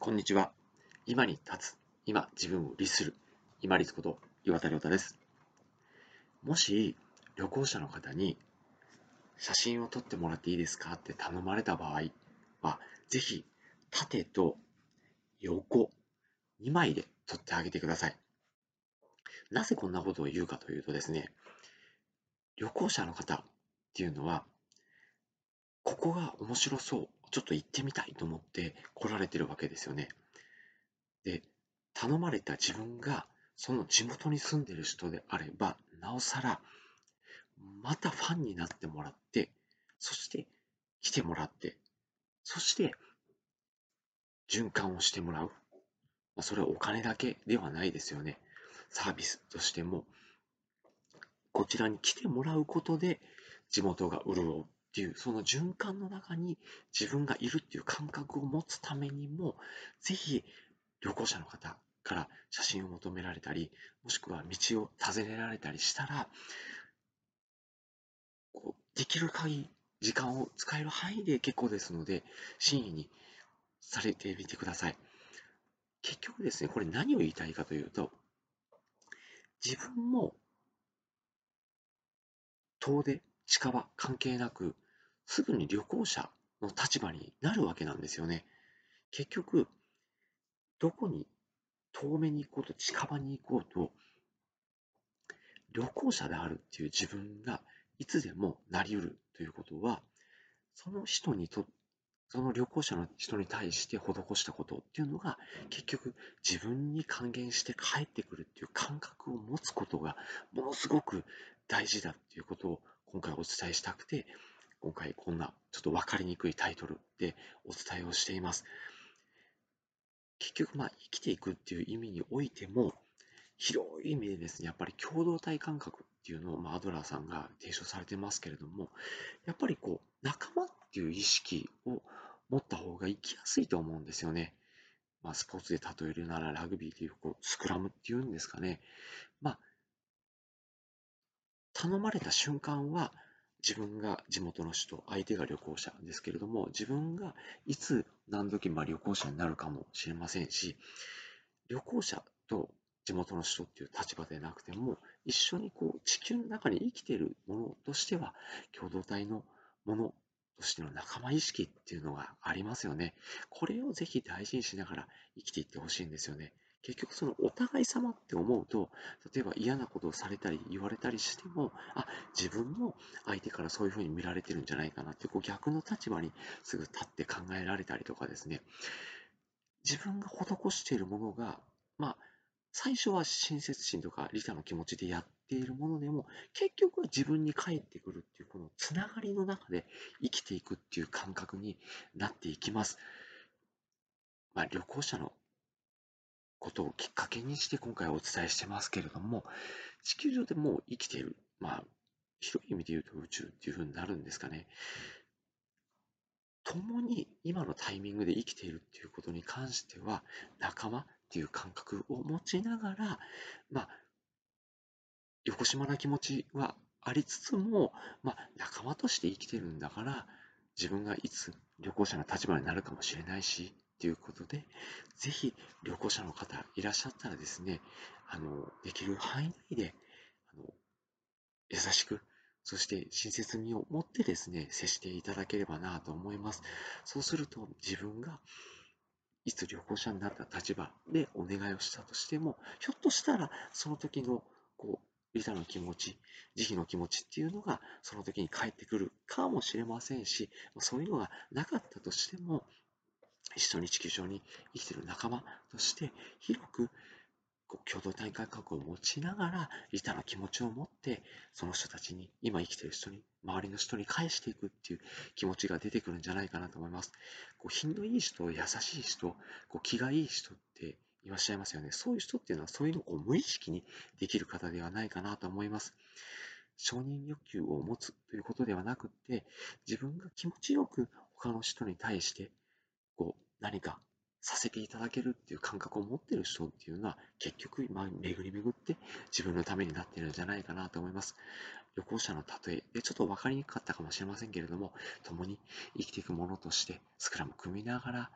こんにちは。今に立つ、今自分を律する、今立こと岩田亮太です。もし旅行者の方に写真を撮ってもらっていいですか？って頼まれた場合は、ぜひ縦と横2枚で撮ってあげてください。なぜこんなことを言うかというとですね、旅行者の方っていうのは、ここが面白そう、ちょっと行ってみたいと思って来られてるわけですよね。で、頼まれた自分がその地元に住んでる人であれば、なおさら、またファンになってもらって、そして来てもらって、そして循環をしてもらう。それはお金だけではないですよね。サービスとしても、こちらに来てもらうことで地元が潤うっていう、その循環の中に自分がいるっていう感覚を持つためにも、ぜひ旅行者の方から写真を求められたり、もしくは道を尋ねられたりしたら、こうできる限り時間を使える範囲で結構ですので、真意にされてみてください。結局ですね、これ何を言いたいかというと、自分も遠出、近場関係なく、すぐに旅行者の立場になるわけなんですよね。結局、どこに遠目に行こうと近場に行こうと、旅行者であるっていう自分がいつでもなりうるということは、その人にと、その旅行者の人に対して施したことっていうのが、結局自分に還元して帰ってくるっていう感覚を持つことがものすごく大事だっていうことを今回お伝えしたくて、今回こんなちょっと分かりにくいタイトルでお伝えをしています。結局、まあ、生きていくっていう意味においても、広い意味でですね、やっぱり共同体感覚っていうのを、まあ、アドラーさんが提唱されてますけれども、やっぱりこう、仲間っていう意識を持った方が生きやすいと思うんですよね。まあ、スポーツで例えるならラグビーでいうこうスクラムっていうんですかね。まあ、頼まれた瞬間は、自分が地元の人、相手が旅行者ですけれども、自分がいつ何時まあ旅行者になるかもしれませんし、旅行者と地元の人っていう立場でなくても、一緒にこう地球の中に生きているものとしては、共同体のものとしての仲間意識っていうのがありますよね。これをぜひ大事にしながら生きていってほしいんですよね。結局そのお互い様って思うと、例えば嫌なことをされたり言われたりしても、あ、自分も相手からそういうふうに見られてるんじゃないかなって、こう逆の立場にすぐ立って考えられたりとかですね、自分が施しているものが、まあ、最初は親切心とか利他の気持ちでやっているものでも、結局は自分に返ってくるっていう、このつながりの中で生きていくっていう感覚になっていきます。まあ、旅行者のことをきっかけにして今回お伝えしてますけれども、地球上でもう生きている、まあ、広い意味で言うと宇宙っていうふうになるんですかね。共に今のタイミングで生きているっていうことに関しては、仲間っていう感覚を持ちながら、まあ、横島な気持ちはありつつも、まあ、仲間として生きてるんだから、自分がいつ旅行者の立場になるかもしれないし、ということで、ぜひ旅行者の方いらっしゃったらですね、あの、できる範囲内で、あの、優しく、そして親切味を持ってですね、接していただければなと思います。そうすると自分がいつ旅行者になった立場でお願いをしたとしても、ひょっとしたらその時のこう、利他の気持ち、慈悲の気持ちっていうのがその時に返ってくるかもしれませんし、そういうのがなかったとしても、一緒に地球上に生きている仲間として広くこう共同体感覚を持ちながら利他の気持ちを持ってその人たちに今生きている人に周りの人に返していくっていう気持ちが出てくるんじゃないかなと思います。こう品のいい人優しい人こう気がいい人っていらっしゃいますよね。そういう人っていうのはそういうのを無意識にできる方ではないかなと思います。承認欲求を持つということではなくって自分が気持ちよく他の人に対してこう何かさせていただけるっていう感覚を持ってる人っていうのは結局、まあ、巡り巡って自分のためになってるんじゃないかなと思います。旅行者の例えでちょっと分かりにくかったかもしれませんけれども、共に生きていくものとしてスクラム組みながら